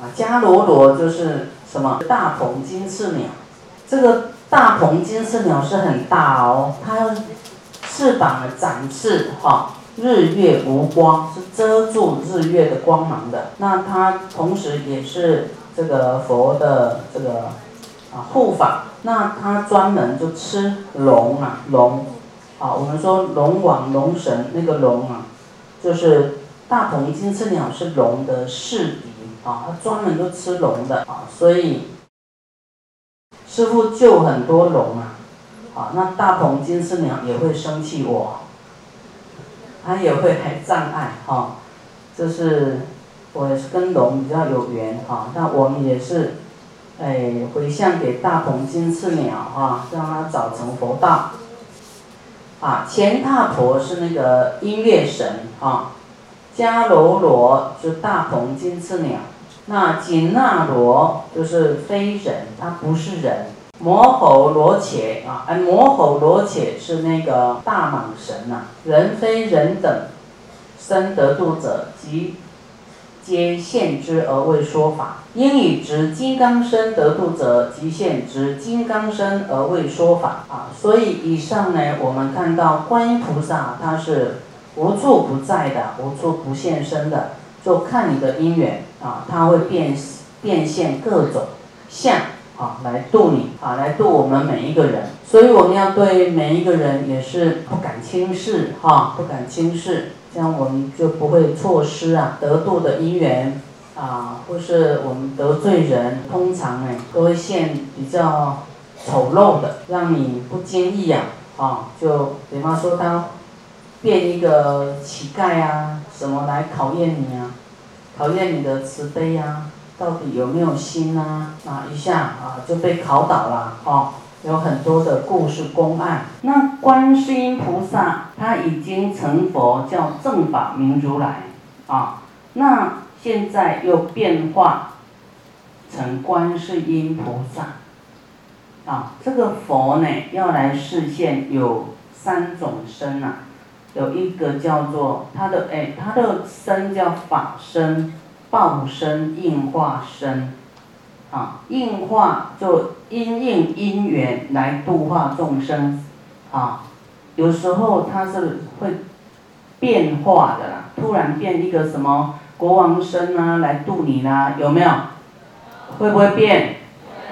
啊，迦罗罗就是什么大鹏金翅鸟，这个大鹏金翅鸟是很大哦，它翅膀的展翅哈，日月无光，是遮住日月的光芒的。那它同时也是这个佛的这个啊护法，那它专门就吃龙啊龙，啊，我们说龙王龙神那个龙啊，就是大鹏金翅鸟是龙的侍敌。啊，他专门都吃龙的啊，所以师傅救很多龙啊，啊，那大鹏金翅鸟也会生气我，他也会来障碍哈，就是我也是跟龙比较有缘哈，那我们也是，哎，回向给大鹏金翅鸟啊，让它早成佛道。啊，前大婆是那个音乐神啊，迦楼罗就大鹏金翅鸟。那紧那罗就是非人，他不是人。摩吼罗且啊，哎，摩吼罗且是那个大蟒神呐。人非人等生得度者，即皆现之而为说法。应以执金刚身得度者，即现执金刚身而为说法啊。所以以上呢，我们看到观音菩萨他是无处不在的，无处不现身的。就看你的因缘啊，它会变变现各种相啊，来度你啊，来度我们每一个人。所以我们要对每一个人也是不敢轻视哈，不敢轻视，这样我们就不会错失啊得度的因缘啊，或是我们得罪人，通常呢都会现比较丑陋的，让你不经意啊啊，就比方说他。变一个乞丐啊，什么来考验你啊？考验你的慈悲呀，到底有没有心啊？啊，一下啊就被考倒了哦，有很多的故事公案。那观世音菩萨他已经成佛，叫正法明如来啊。那现在又变化成观世音菩萨啊。这个佛呢，要来示现有三种身啊。有一个叫做他的哎，他的身叫法身、报身、应化身，啊，应化就因应因缘来度化众生，啊，有时候他是会变化的啦，突然变一个什么国王身啊来度你啦，有没有？会不会变？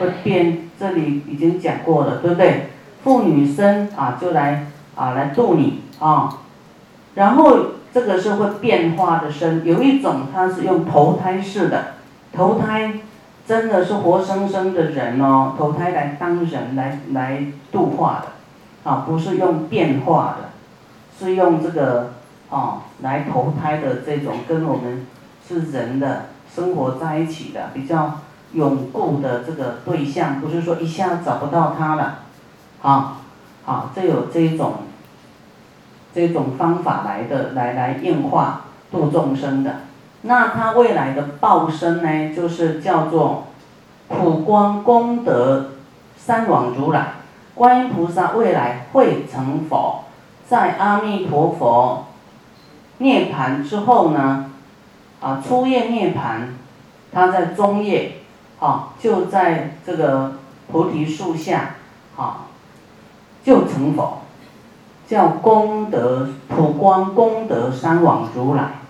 会变，这里已经讲过了，对不对？妇女身啊，就来啊来度你啊。然后这个是会变化的身，有一种它是用投胎式的，投胎真的是活生生的人哦，投胎来当人来来度化的，啊，不是用变化的，是用这个啊来投胎的这种跟我们是人的生活在一起的比较永固的这个对象，不是说一下找不到他了，啊，啊，这有这一种。这种方法来的，来来应化度众生的，那他未来的报身呢，就是叫做普光功德三王如来，观音菩萨未来会成佛，在阿弥陀佛涅盘之后呢，啊初夜涅盘，他在中夜，啊就在这个菩提树下，啊就成佛。叫功德普光功德三王如来，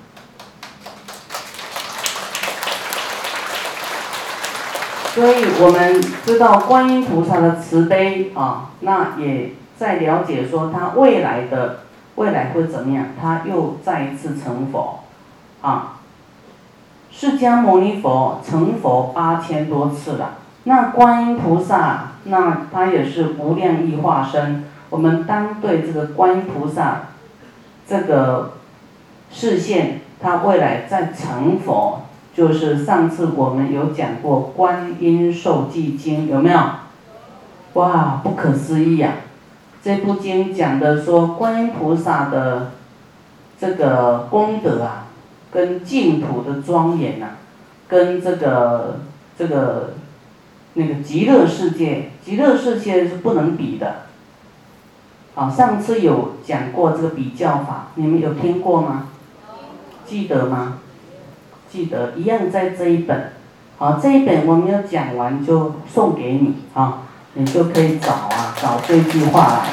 所以我们知道观音菩萨的慈悲啊，那也在了解说他未来的未来会怎么样，他又再一次成佛，啊，释迦牟尼佛成佛八千多次了，那观音菩萨那他也是无量义化身。我们当对这个观音菩萨，这个视线，他未来在成佛，就是上次我们有讲过《观音受记经》，有没有？哇，不可思议呀！这部经讲的说，观音菩萨的这个功德啊，跟净土的庄严呐，跟这个这个那个极乐世界，极乐世界是不能比的。好，上次有讲过这个比较法，你们有听过吗？记得吗？记得，一样在这一本，好，这一本我没有讲完就送给你啊，你就可以找啊，找这句话来。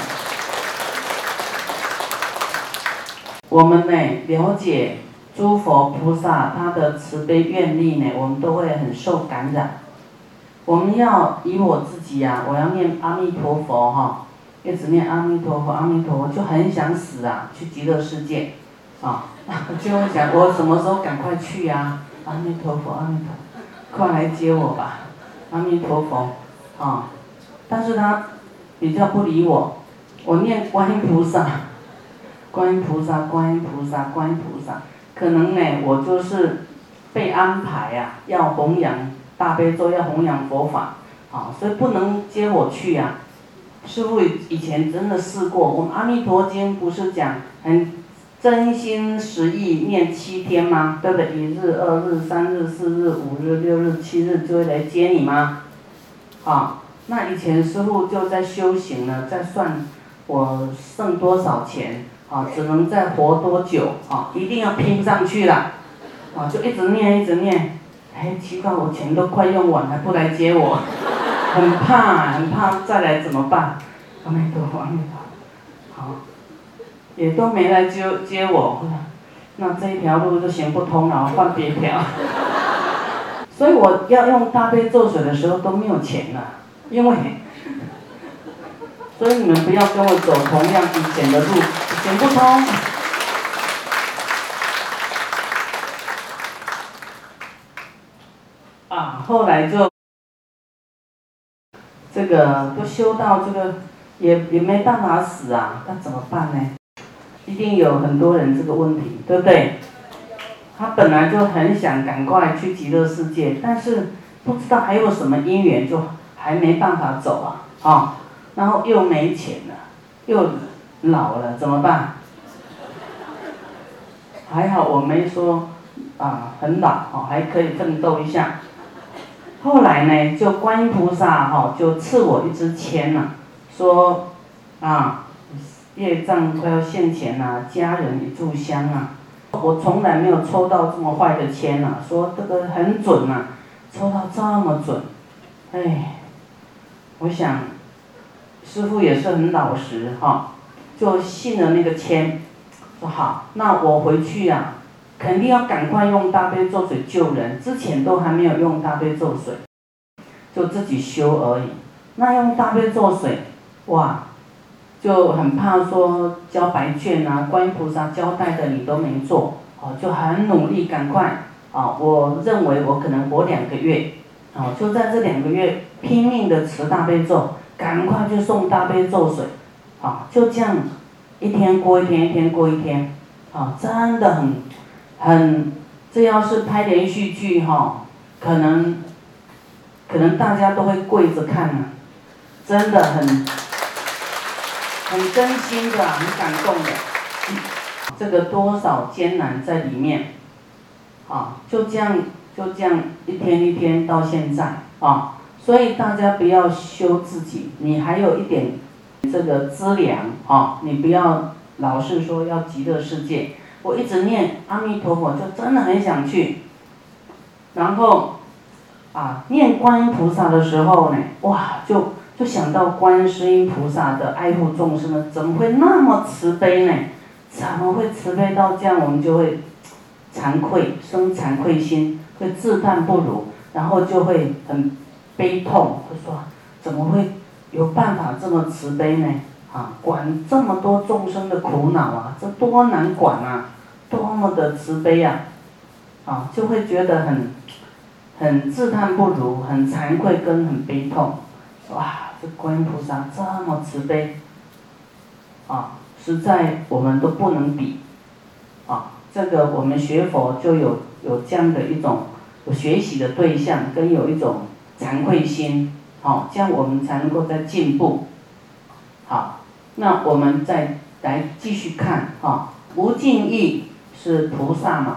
我们呢了解诸佛菩萨他的慈悲愿力呢，我们都会很受感染。我们要以我自己呀，我要念阿弥陀佛哈，一直念阿弥陀佛，阿弥陀佛，就很想死啊，去极乐世界，啊，就会想我什么时候赶快去呀？阿弥陀佛，阿弥陀佛，快来接我吧，阿弥陀佛，啊，但是他比较不理我，我念观音菩萨，观音菩萨，观音菩萨，观音菩萨，可能呢，我就是被安排呀，要弘扬。大悲咒要弘扬佛法，啊，所以不能接我去呀。师傅以前真的试过，我们《阿弥陀经》不是讲很真心实意念七天吗？对不对？一日、二日、三日、四日、五日、六日、七日就会来接你吗？啊，那以前师傅就在修行呢，在算我剩多少钱，啊，只能再活多久，啊，一定要拼上去了，啊，就一直念，一直念。哎，奇怪，我钱都快用完，还不来接我，很怕，很怕再来怎么办？阿弥陀佛，阿弥陀佛，好，也都没来接接我，那这一条路就行不通了，换别条。所以我要用大悲咒水的时候都没有钱了，因为，所以你们不要跟我走同样以前的路，行不通。啊后来就这个都修到这个也也没办法死啊，那怎么办呢？一定有很多人这个问题，对不对？他本来就很想赶快去极乐世界，但是不知道还有什么因缘，就还没办法走啊，啊，然后又没钱了，又老了，怎么办？还好我没说啊很老哦，还可以奋斗一下。后来呢，就观音菩萨哈就赐我一支签呐，说啊，业障快要现前呐，家人一炷香啊，我从来没有抽到这么坏的签呐，说这个很准呐，抽到这么准，哎，我想师傅也是很老实哈，就信了那个签，说好，那我回去呀。肯定要赶快用大悲咒水救人，之前都还没有用大悲咒水，就自己修而已。那用大悲咒水，哇，就很怕说交白卷啊，观音菩萨交代的你都没做，哦，就很努力赶快，啊，我认为我可能活两个月，哦，就在这两个月拼命的持大悲咒，赶快就送大悲咒水，啊，就这样，一天过一天，一天过一天，啊，真的很。很，这要是拍连续剧哈，可能，可能大家都会跪着看呢，真的很，很真心的，很感动的，这个多少艰难在里面，啊，就这样就这样一天一天到现在啊，所以大家不要修自己，你还有一点这个资粮啊，你不要老是说要极乐世界。我一直念阿弥陀佛，就真的很想去。然后，啊，念观音菩萨的时候呢，哇，就就想到观世音菩萨的爱护众生呢，怎么会那么慈悲呢？怎么会慈悲到这样？我们就会惭愧，生惭愧心，会自叹不如，然后就会很悲痛，会说怎么会有办法这么慈悲呢？啊，管这么多众生的苦恼啊，这多难管啊！多么的慈悲呀，啊，就会觉得很，很自叹不如，很惭愧跟很悲痛，哇，这观音菩萨这么慈悲，啊，实在我们都不能比，啊，这个我们学佛就有有这样的一种有学习的对象，跟有一种惭愧心，好，这样我们才能够在进步，好，那我们再来继续看，哈，无尽意。是菩萨嘛，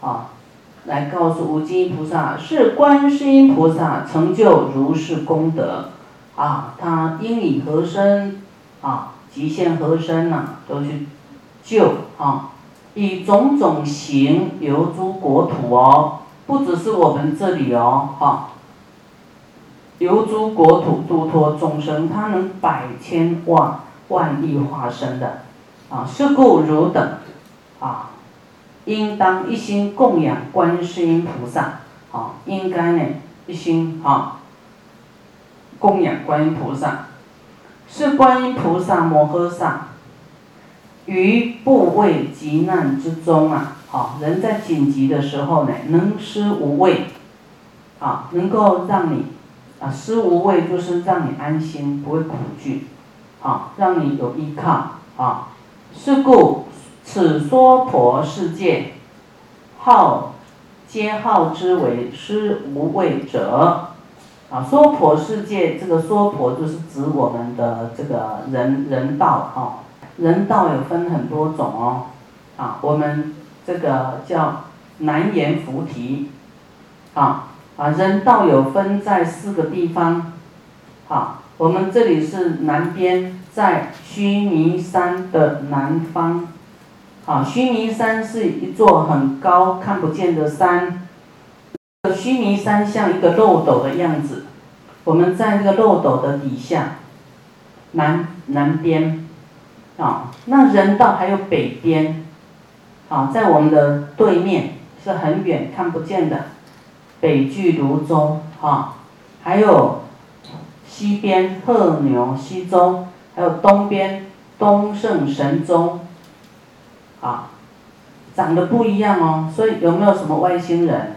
啊，来告诉无尽菩萨，是观世音菩萨成就如是功德，啊，他因以何身，啊，极限何身呐，都去救啊，以种种形游诸国土哦，不只是我们这里哦，哈，游诸国土度脱众生，他能百千万万亿化身的，啊，是故汝等，啊，应当一心供养观世音菩萨，啊，应该呢一心啊供养观音菩萨，是观音菩萨摩诃萨。于部位急难之中啊，好，人在紧急的时候呢，能施无畏，啊，能够让你，啊，施无畏就是让你安心，不会恐惧，啊，让你有依靠，啊，是故此娑婆世界，号，皆号之为施无畏者，啊，娑婆世界这个娑婆就是指我们的这个人人道啊。人道有分很多种哦，啊，我们这个叫南阎浮提，啊啊，人道有分在四个地方，啊，我们这里是南边，在须弥山的南方，啊，须弥山是一座很高看不见的山，须弥山像一个漏斗的样子，我们在这个漏斗的底下，南南边。啊，那人道还有北边，啊，在我们的对面是很远看不见的，北距泸州，哈，还有西边鹤牛西州，还有东边东胜神州，啊，长得不一样哦，所以有没有什么外星人？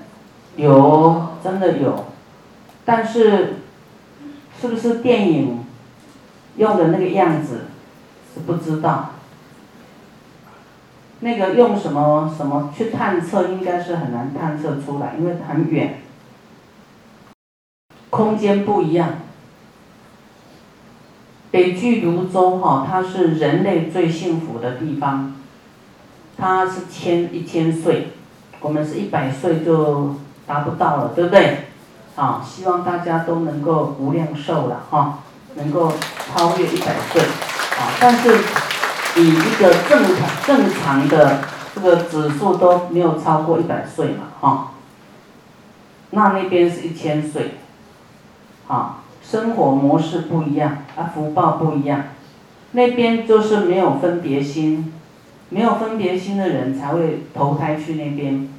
有，真的有，但是是不是电影用的那个样子？是不知道，那个用什么什么去探测，应该是很难探测出来，因为很远，空间不一样。北距泸州哈，它是人类最幸福的地方，他是千一千岁，我们是一百岁就达不到了，对不对？啊，希望大家都能够无量寿了哈，能够超越一百岁。啊但是，以一个正常正常的这个指数都没有超过一百岁嘛，哈。那那边是一千岁，啊，生活模式不一样，啊，福报不一样，那边就是没有分别心，没有分别心的人才会投胎去那边，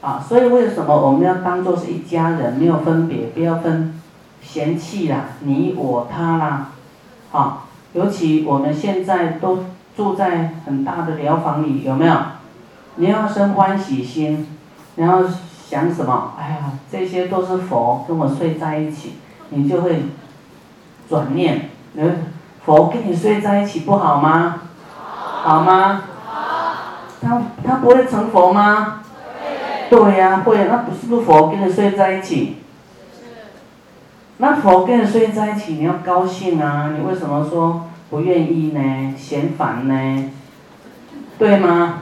啊，所以为什么我们要当做是一家人，没有分别，不要分嫌弃啦，你我他啦，啊。尤其我们现在都住在很大的疗房里，有没有？你要生欢喜心，然后想什么？哎呀，这些都是佛跟我睡在一起，你就会转念，佛跟你睡在一起不好吗？好吗？好他他不会成佛吗？对呀，会。那不是不是佛跟你睡在一起？那佛跟你睡在一起，你要高兴啊！你为什么说不愿意呢？嫌烦呢？对吗？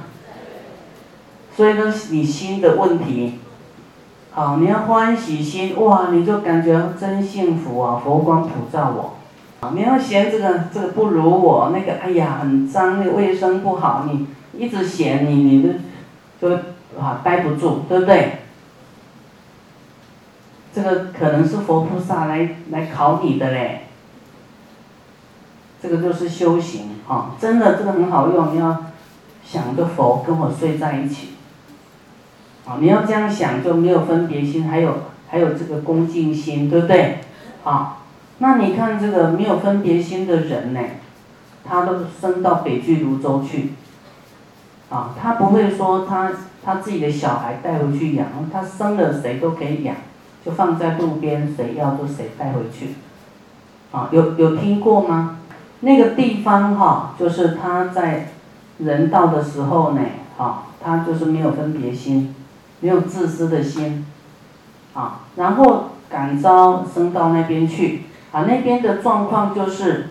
所以呢，你心的问题，好，你要欢喜心，哇，你就感觉真幸福啊！佛光普照我，你要嫌这个这个不如我，那个哎呀很脏，那个卫生不好，你一直嫌你，你就就啊待不住，对不对？这个可能是佛菩萨来来考你的嘞，这个就是修行啊！真的，这个很好用。你要想着佛跟我睡在一起，啊，你要这样想就没有分别心，还有还有这个恭敬心，对不对？啊，那你看这个没有分别心的人呢，他都升到北俱泸州去，啊，他不会说他他自己的小孩带回去养，他生了谁都可以养。就放在路边，谁要就谁带回去。啊，有有听过吗？那个地方哈，就是他在人道的时候呢，啊，他就是没有分别心，没有自私的心，啊，然后感召升到那边去，啊，那边的状况就是，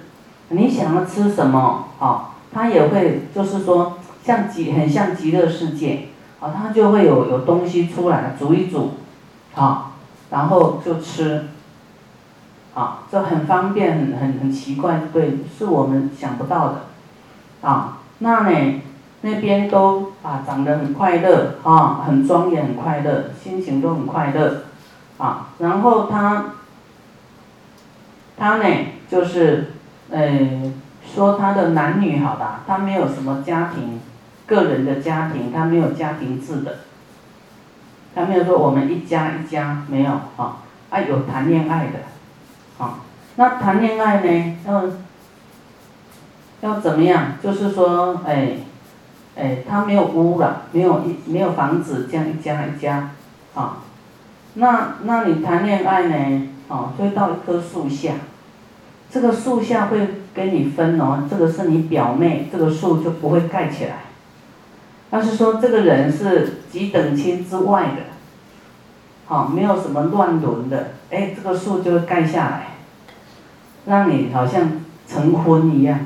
你想要吃什么，啊，他也会就是说像极很像极乐世界，啊，他就会有有东西出来煮一煮，啊。然后就吃，啊，这很方便，很很很奇怪，对，是我们想不到的，啊，那呢，那边都啊长得很快乐啊，很庄严，很快乐，心情都很快乐啊。然后他他呢，就是呃说他的男女好吧，他没有什么家庭，个人的家庭，他没有家庭制的，他没有说我们一家一家没有啊，啊有谈恋爱的，啊，那谈恋爱呢要要怎么样？就是说哎。哎，他没有屋了，没有一没有房子，这样一家一家，啊，那那你谈恋爱呢？哦，就到一棵树下，这个树下会跟你分哦，这个是你表妹，这个树就不会盖起来。但是说这个人是几等亲之外的，好，没有什么乱伦的，哎，这个树就会盖下来，让你好像成婚一样，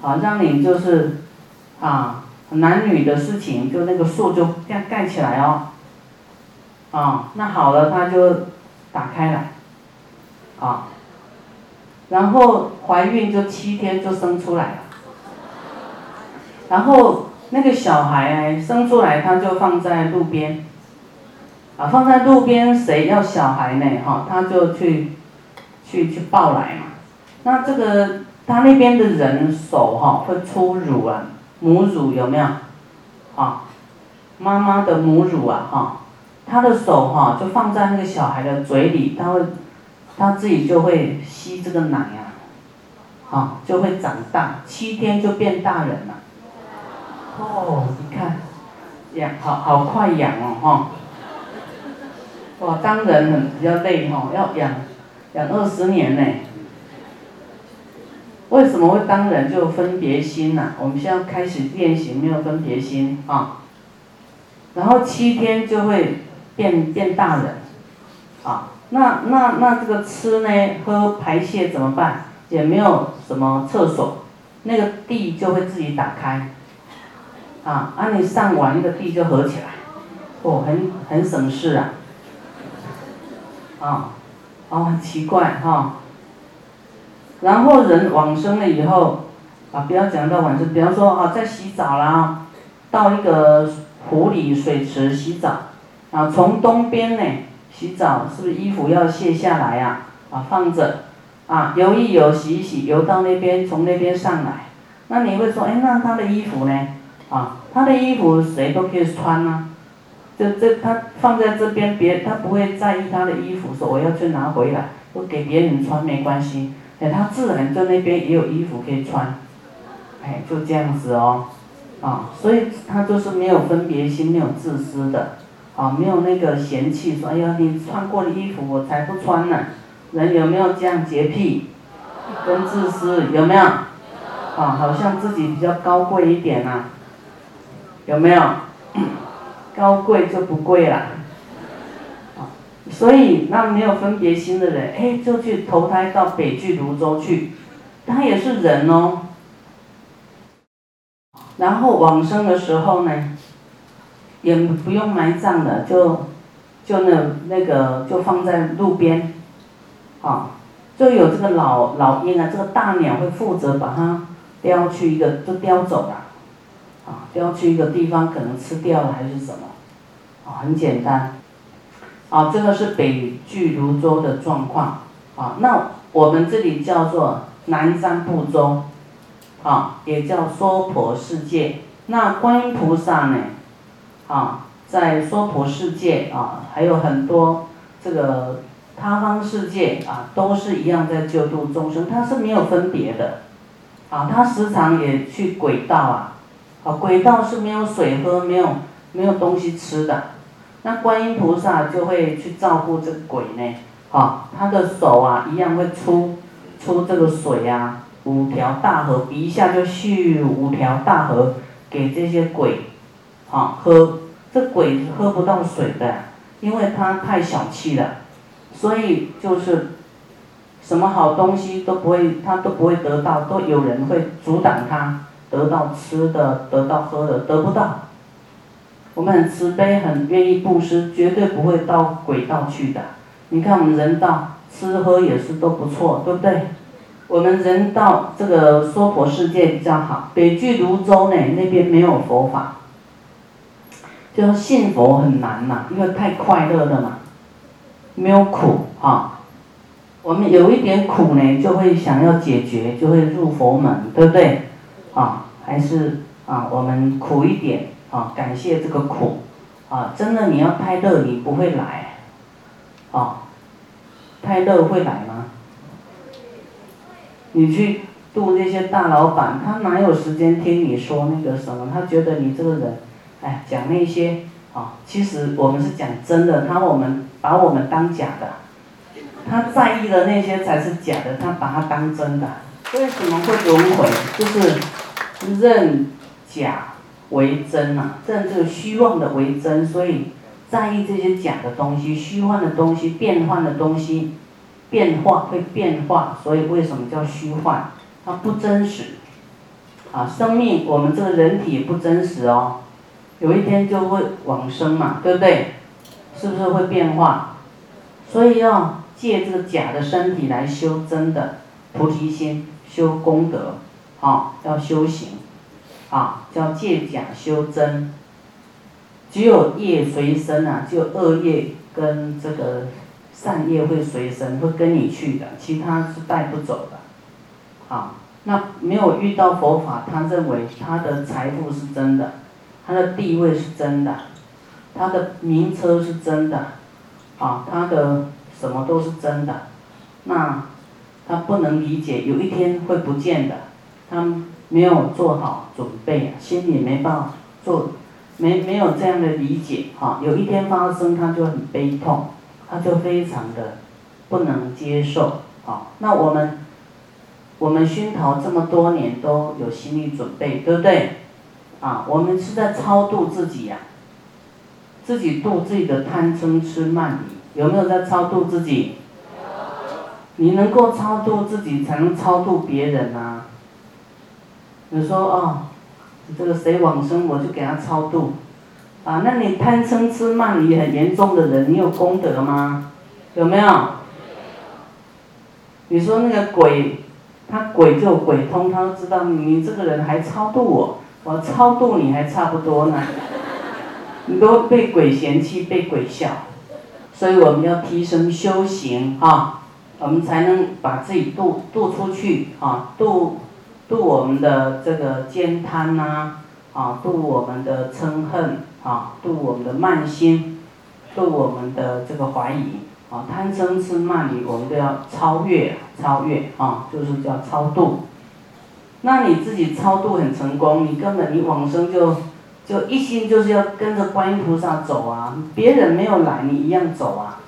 好，让你就是啊。男女的事情，就那个树就这样盖起来哦，啊，那好了，他就打开了，啊，然后怀孕就七天就生出来了，然后那个小孩生出来他就放在路边，啊，放在路边谁要小孩呢？哈，他就去，去去抱来嘛，那这个他那边的人手哈会出乳啊。母乳有没有？啊，妈妈的母乳啊，哈，他的手哈就放在那个小孩的嘴里，他会，他自己就会吸这个奶呀，啊，就会长大，七天就变大人了。哦，你看，养好好快养哦，哈。哇，当人很比较累哈，要养，养二十年呢。为什么会当人就分别心呢？我们现在开始练习没有分别心啊，然后七天就会变变大人，啊，那那那这个吃呢喝排泄怎么办？也没有什么厕所，那个地就会自己打开，啊，啊你上完那个地就合起来，哦，很很省事啊，啊，哦很奇怪哈。然后人往生了以后，啊，不要讲到往生，比方说啊，在洗澡啦，到一个湖里水池洗澡，啊，从东边呢洗澡，是不是衣服要卸下来呀？啊，放着，啊，游一游，洗一洗，游到那边，从那边上来，那你会说，哎，那他的衣服呢？啊，他的衣服谁都可以穿啊，这这他放在这边，别他不会在意他的衣服，说我要去拿回来，都给别人穿没关系。哎，他自然在那边也有衣服可以穿，哎，就这样子哦，啊，所以他就是没有分别心，没有自私的，啊，没有那个嫌弃说，哎呀，你穿过的衣服我才不穿呢。人有没有这样洁癖，跟自私有没有？啊，好像自己比较高贵一点啊，有没有？高贵就不贵了。所以，那没有分别心的人，哎，就去投胎到北俱泸州去，他也是人哦。然后往生的时候呢，也不用埋葬的，就就那那个就放在路边，啊，就有这个老老鹰啊，这个大鸟会负责把它叼去一个，就叼走了，啊，叼去一个地方，可能吃掉了还是什么，啊，很简单。啊，这个是北俱泸州的状况，啊，那我们这里叫做南瞻部洲，啊，也叫娑婆世界。那观音菩萨呢，啊，在娑婆世界啊，还有很多这个他方世界啊，都是一样在救度众生，他是没有分别的，啊，他时常也去轨道啊，啊，轨道是没有水喝，没有没有东西吃的。那观音菩萨就会去照顾这鬼呢，啊，他的手啊一样会出出这个水啊，五条大河，一下就续五条大河给这些鬼，啊喝，这鬼喝不到水的，因为他太小气了，所以就是什么好东西都不会，他都不会得到，都有人会阻挡他得到吃的，得到喝的，得不到。我们很慈悲，很愿意布施，绝对不会到鬼道去的。你看我们人道吃喝也是都不错，对不对？我们人道这个娑婆世界比较好，北俱泸州呢那边没有佛法，就信佛很难嘛，因为太快乐了嘛，没有苦啊。我们有一点苦呢，就会想要解决，就会入佛门，对不对？啊，还是啊，我们苦一点啊，感谢这个苦啊，真的你要太乐，你不会来，啊，太乐会来吗？你去度那些大老板，他哪有时间听你说那个什么？他觉得你这个人，哎，讲那些啊，其实我们是讲真的，他我们把我们当假的，他在意的那些才是假的，他把它当真的。为什么会轮回？就是认假为真呐，认这个虚妄的为真，所以在意这些假的东西、虚幻的东西、变幻的东西。变化会变化，所以为什么叫虚幻？它不真实。啊，生命我们这个人体也不真实哦，有一天就会往生嘛，对不对？是不是会变化？所以要借这个假的身体来修真的菩提心，修功德，啊，要修行，啊，叫借假修真。只有业随身啊，就恶业跟这个。善业会随身，会跟你去的，其他是带不走的。啊，那没有遇到佛法，他认为他的财富是真的，他的地位是真的，他的名车是真的，啊，他的什么都是真的，那他不能理解有一天会不见的，他没有做好准备，心里没办法做，没没有这样的理解，哈，有一天发生他就很悲痛。他就非常的不能接受，好，那我们我们熏陶这么多年都有心理准备，对不对？啊，我们是在超度自己呀，自己度自己的贪嗔痴慢疑，有没有在超度自己？你能够超度自己，才能超度别人啊。你说哦，这个谁往生，我就给他超度。啊，那你贪嗔痴慢疑很严重的人，你有功德吗？有没有？你说那个鬼，他鬼就鬼通，他都知道你这个人还超度我，我超度你还差不多呢。你都被鬼嫌弃，被鬼笑，所以我们要提升修行啊，我们才能把自己渡渡出去啊，渡渡我们的这个奸贪呐，啊，渡我们的嗔恨。啊，度我们的慢心，度我们的这个怀疑，啊，贪嗔痴慢疑，我们都要超越，超越啊，就是叫超度。那你自己超度很成功，你根本你往生就就一心就是要跟着观音菩萨走啊，别人没有来，你一样走啊，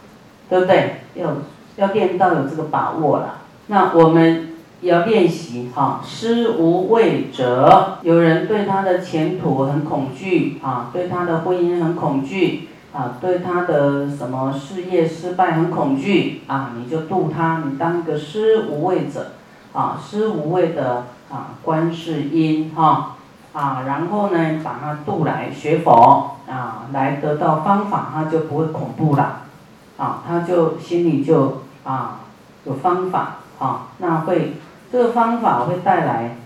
对不对？要要练到有这个把握了。那我们。要练习哈，失无畏者，有人对他的前途很恐惧啊，对他的婚姻很恐惧啊，对他的什么事业失败很恐惧啊，你就度他，你当一个失无畏者啊，失无畏的啊观世音哈啊，然后呢把他度来学佛啊，来得到方法，他就不会恐怖了啊，他就心里就啊有方法啊，那会。这个方法会带来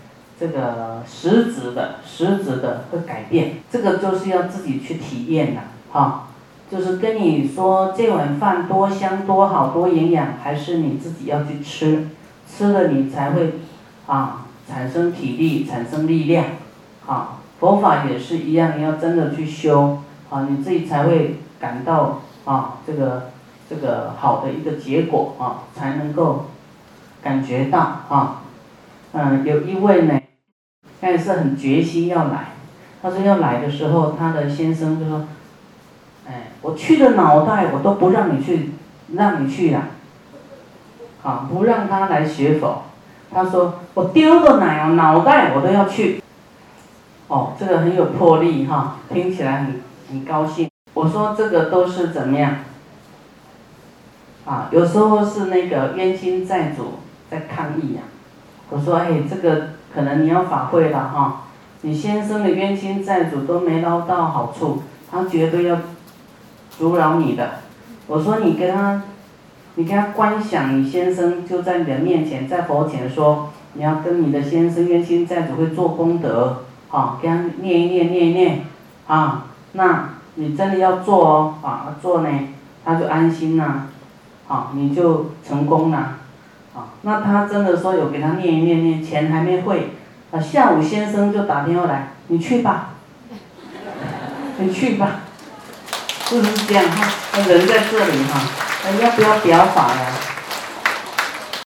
这个实质的、实质的会改变，这个就是要自己去体验的，哈，就是跟你说这碗饭多香、多好、多营养，还是你自己要去吃，吃了你才会啊产生体力、产生力量，啊，佛法也是一样，你要真的去修，啊，你自己才会感到啊这个这个好的一个结果啊，才能够。感觉到啊，嗯，有一位呢，他也是很决心要来。他说要来的时候，他的先生就说：“哎，我去的脑袋我都不让你去，让你去呀，啊，不让他来学佛。”他说：“我丢个奶哦，脑袋我都要去。”哦，这个很有魄力哈，听起来很很高兴。我说这个都是怎么样？啊，有时候是那个冤亲债主。在抗议呀！我说：“哎，这个可能你要法会了哈，你先生的冤亲债主都没捞到好处，他绝对要阻扰你的。”我说：“你跟他，你给他观想，你先生就在你的面前，在佛前说，你要跟你的先生冤亲债主会做功德，好，给他念一念，念一念，啊，那你真的要做哦，啊，做呢，他就安心呐，好，你就成功了，啊，那他真的说有给他念一念念，钱还没汇，啊，下午先生就打电话来，你去吧，你去吧，是不是这样哈？他人在这里哈。要不要表法呀？